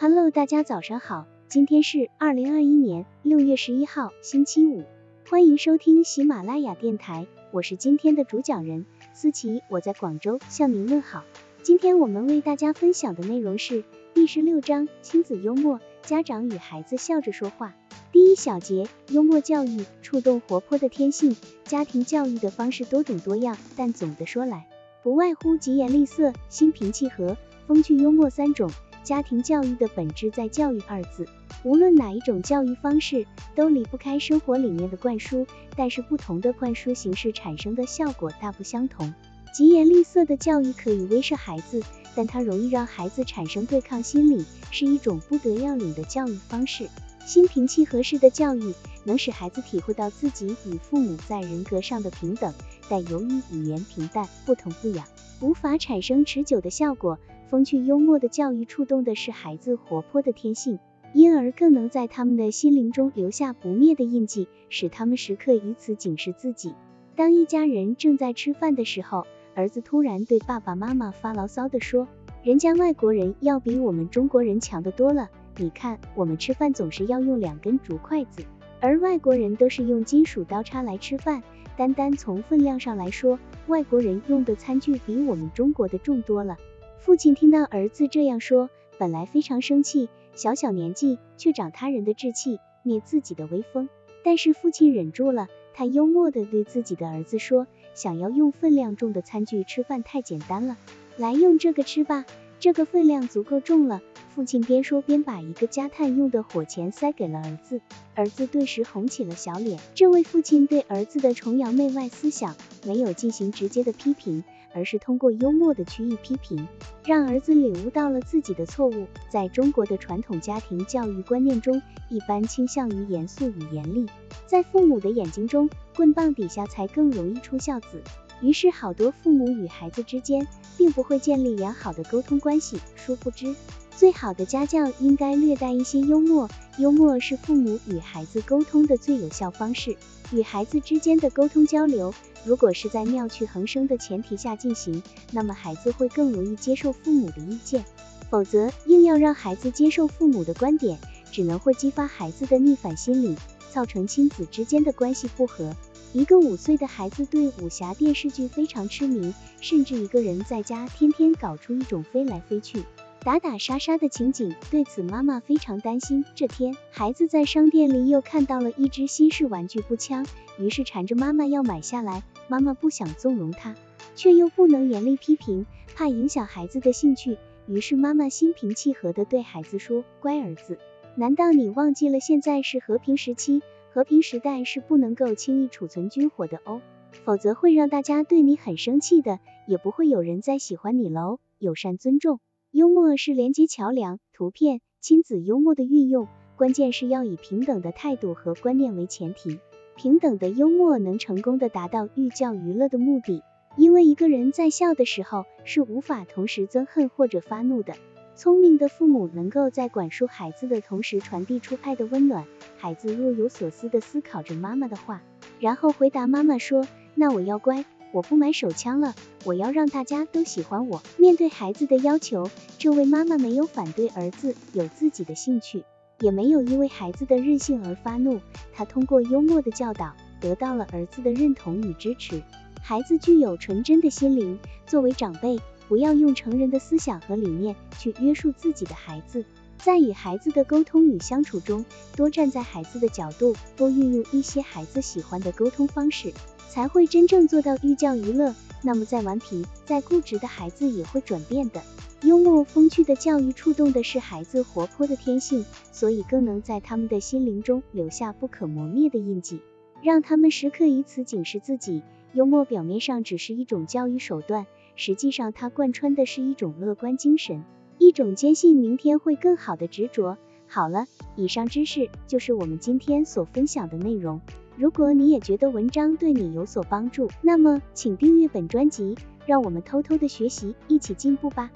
Hello，大家早上好，今天是二零二一年六月十一号，星期五，欢迎收听喜马拉雅电台，我是今天的主讲人思琪，我在广州向您问好。今天我们为大家分享的内容是第十六章亲子幽默，家长与孩子笑着说话。第一小节，幽默教育，触动活泼的天性。家庭教育的方式多种多样，但总的说来，不外乎疾言厉色、心平气和、风趣幽默三种。家庭教育的本质在教育二字，无论哪一种教育方式，都离不开生活理念的灌输，但是不同的灌输形式产生的效果大不相同。疾言厉色的教育可以威慑孩子，但它容易让孩子产生对抗心理，是一种不得要领的教育方式。心平气和式的教育能使孩子体会到自己与父母在人格上的平等，但由于语言平淡、不疼不痒，无法产生持久的效果。风趣幽默的教育触动的是孩子活泼的天性，因而更能在他们的心灵中留下不灭的印记，使他们时刻以此警示自己。当一家人正在吃饭的时候，儿子突然对爸爸妈妈发牢骚的说：“人家外国人要比我们中国人强得多了。”你看，我们吃饭总是要用两根竹筷子，而外国人都是用金属刀叉来吃饭。单单从分量上来说，外国人用的餐具比我们中国的重多了。父亲听到儿子这样说，本来非常生气，小小年纪却长他人的志气，灭自己的威风。但是父亲忍住了，他幽默地对自己的儿子说：“想要用分量重的餐具吃饭太简单了，来用这个吃吧，这个分量足够重了。”父亲边说边把一个加炭用的火钳塞给了儿子，儿子顿时红起了小脸。这位父亲对儿子的崇洋媚外思想没有进行直接的批评，而是通过幽默的曲意批评，让儿子领悟到了自己的错误。在中国的传统家庭教育观念中，一般倾向于严肃与严厉，在父母的眼睛中，棍棒底下才更容易出孝子。于是，好多父母与孩子之间并不会建立良好的沟通关系。殊不知。最好的家教应该略带一些幽默，幽默是父母与孩子沟通的最有效方式。与孩子之间的沟通交流，如果是在妙趣横生的前提下进行，那么孩子会更容易接受父母的意见。否则，硬要让孩子接受父母的观点，只能会激发孩子的逆反心理，造成亲子之间的关系不和。一个五岁的孩子对武侠电视剧非常痴迷，甚至一个人在家天天搞出一种飞来飞去。打打杀杀的情景，对此妈妈非常担心。这天，孩子在商店里又看到了一只新式玩具步枪，于是缠着妈妈要买下来。妈妈不想纵容他，却又不能严厉批评，怕影响孩子的兴趣。于是妈妈心平气和地对孩子说：“乖儿子，难道你忘记了现在是和平时期？和平时代是不能够轻易储存军火的哦，否则会让大家对你很生气的，也不会有人再喜欢你喽。友善尊重。”幽默是连接桥梁，图片亲子幽默的运用，关键是要以平等的态度和观念为前提。平等的幽默能成功的达到寓教于乐的目的，因为一个人在笑的时候是无法同时憎恨或者发怒的。聪明的父母能够在管束孩子的同时传递出爱的温暖。孩子若有所思的思考着妈妈的话，然后回答妈妈说：“那我要乖。”我不买手枪了，我要让大家都喜欢我。面对孩子的要求，这位妈妈没有反对儿子有自己的兴趣，也没有因为孩子的任性而发怒。她通过幽默的教导，得到了儿子的认同与支持。孩子具有纯真的心灵，作为长辈，不要用成人的思想和理念去约束自己的孩子。在与孩子的沟通与相处中，多站在孩子的角度，多运用一些孩子喜欢的沟通方式。才会真正做到寓教于乐。那么再顽皮、再固执的孩子也会转变的。幽默风趣的教育触动的是孩子活泼的天性，所以更能在他们的心灵中留下不可磨灭的印记，让他们时刻以此警示自己。幽默表面上只是一种教育手段，实际上它贯穿的是一种乐观精神，一种坚信明天会更好的执着。好了，以上知识就是我们今天所分享的内容。如果你也觉得文章对你有所帮助，那么请订阅本专辑，让我们偷偷的学习，一起进步吧。